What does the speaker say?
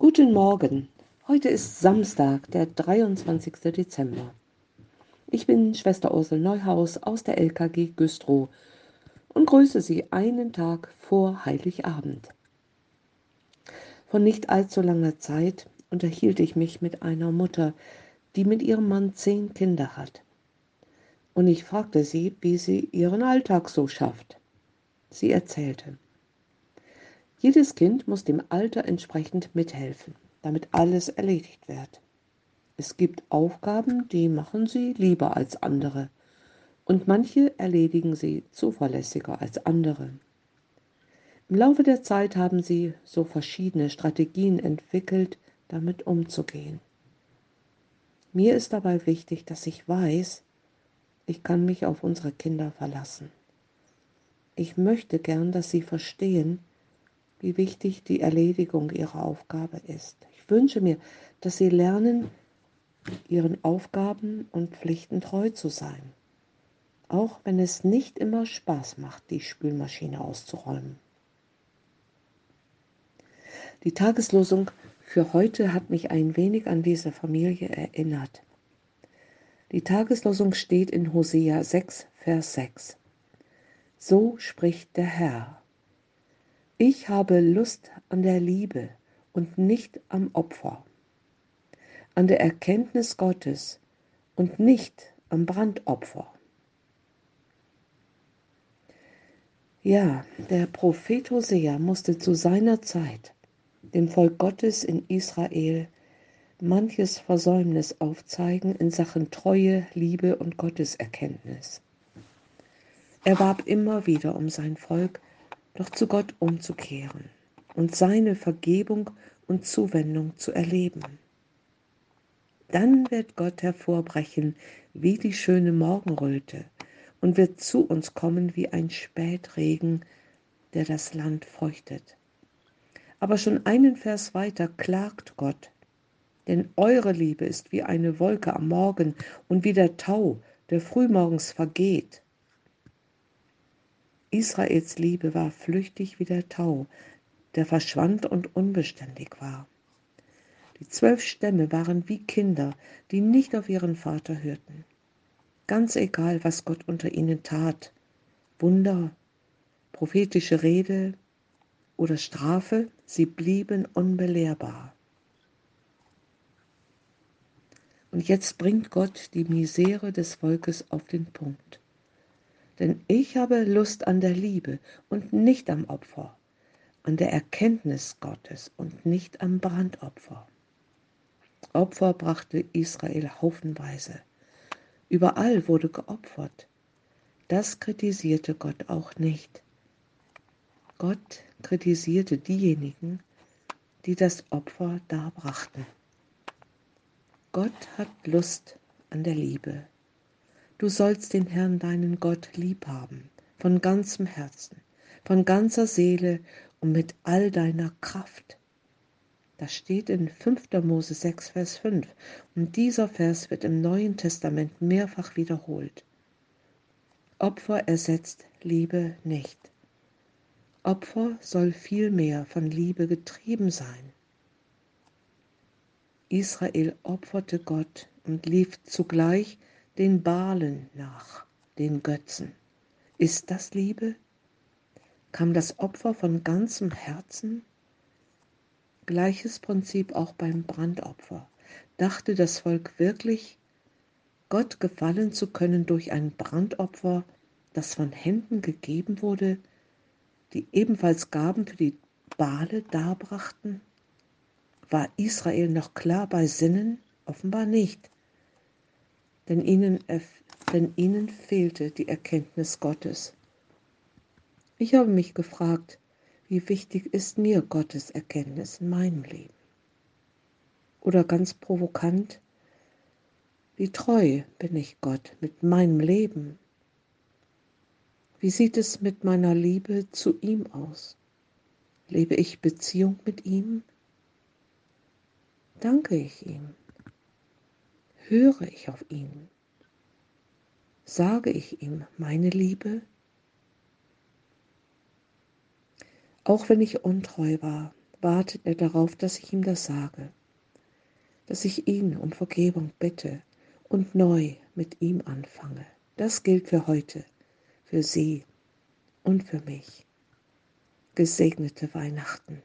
Guten Morgen. Heute ist Samstag, der 23. Dezember. Ich bin Schwester Ursel Neuhaus aus der LKG Güstrow und grüße Sie einen Tag vor Heiligabend. Vor nicht allzu langer Zeit unterhielt ich mich mit einer Mutter, die mit ihrem Mann zehn Kinder hat. Und ich fragte sie, wie sie ihren Alltag so schafft. Sie erzählte. Jedes Kind muss dem Alter entsprechend mithelfen, damit alles erledigt wird. Es gibt Aufgaben, die machen sie lieber als andere, und manche erledigen sie zuverlässiger als andere. Im Laufe der Zeit haben sie so verschiedene Strategien entwickelt, damit umzugehen. Mir ist dabei wichtig, dass ich weiß, ich kann mich auf unsere Kinder verlassen. Ich möchte gern, dass sie verstehen, wie wichtig die Erledigung ihrer Aufgabe ist. Ich wünsche mir, dass sie lernen, ihren Aufgaben und Pflichten treu zu sein, auch wenn es nicht immer Spaß macht, die Spülmaschine auszuräumen. Die Tageslosung für heute hat mich ein wenig an diese Familie erinnert. Die Tageslosung steht in Hosea 6, Vers 6. So spricht der Herr. Ich habe Lust an der Liebe und nicht am Opfer, an der Erkenntnis Gottes und nicht am Brandopfer. Ja, der Prophet Hosea musste zu seiner Zeit dem Volk Gottes in Israel manches Versäumnis aufzeigen in Sachen Treue, Liebe und Gotteserkenntnis. Er warb immer wieder um sein Volk, doch zu Gott umzukehren und seine Vergebung und Zuwendung zu erleben. Dann wird Gott hervorbrechen wie die schöne Morgenröte und wird zu uns kommen wie ein Spätregen, der das Land feuchtet. Aber schon einen Vers weiter klagt Gott, denn eure Liebe ist wie eine Wolke am Morgen und wie der Tau, der frühmorgens vergeht. Israels Liebe war flüchtig wie der Tau, der verschwand und unbeständig war. Die zwölf Stämme waren wie Kinder, die nicht auf ihren Vater hörten. Ganz egal, was Gott unter ihnen tat, Wunder, prophetische Rede oder Strafe, sie blieben unbelehrbar. Und jetzt bringt Gott die Misere des Volkes auf den Punkt denn ich habe Lust an der Liebe und nicht am Opfer, an der Erkenntnis Gottes und nicht am Brandopfer. Opfer brachte Israel haufenweise. Überall wurde geopfert. Das kritisierte Gott auch nicht. Gott kritisierte diejenigen, die das Opfer darbrachten. Gott hat Lust an der Liebe. Du sollst den Herrn deinen Gott lieb haben, von ganzem Herzen, von ganzer Seele und mit all deiner Kraft. Das steht in 5. Mose 6, Vers 5 und dieser Vers wird im Neuen Testament mehrfach wiederholt. Opfer ersetzt Liebe nicht. Opfer soll vielmehr von Liebe getrieben sein. Israel opferte Gott und lief zugleich den Balen nach, den Götzen. Ist das Liebe? Kam das Opfer von ganzem Herzen? Gleiches Prinzip auch beim Brandopfer. Dachte das Volk wirklich, Gott gefallen zu können durch ein Brandopfer, das von Händen gegeben wurde, die ebenfalls Gaben für die Bale darbrachten? War Israel noch klar bei Sinnen? Offenbar nicht denn ihnen, denn ihnen fehlte die Erkenntnis Gottes. Ich habe mich gefragt, wie wichtig ist mir Gottes Erkenntnis in meinem Leben? Oder ganz provokant, wie treu bin ich Gott mit meinem Leben? Wie sieht es mit meiner Liebe zu ihm aus? Lebe ich Beziehung mit ihm? Danke ich ihm? Höre ich auf ihn? Sage ich ihm meine Liebe? Auch wenn ich untreu war, wartet er darauf, dass ich ihm das sage, dass ich ihn um Vergebung bitte und neu mit ihm anfange. Das gilt für heute, für Sie und für mich. Gesegnete Weihnachten.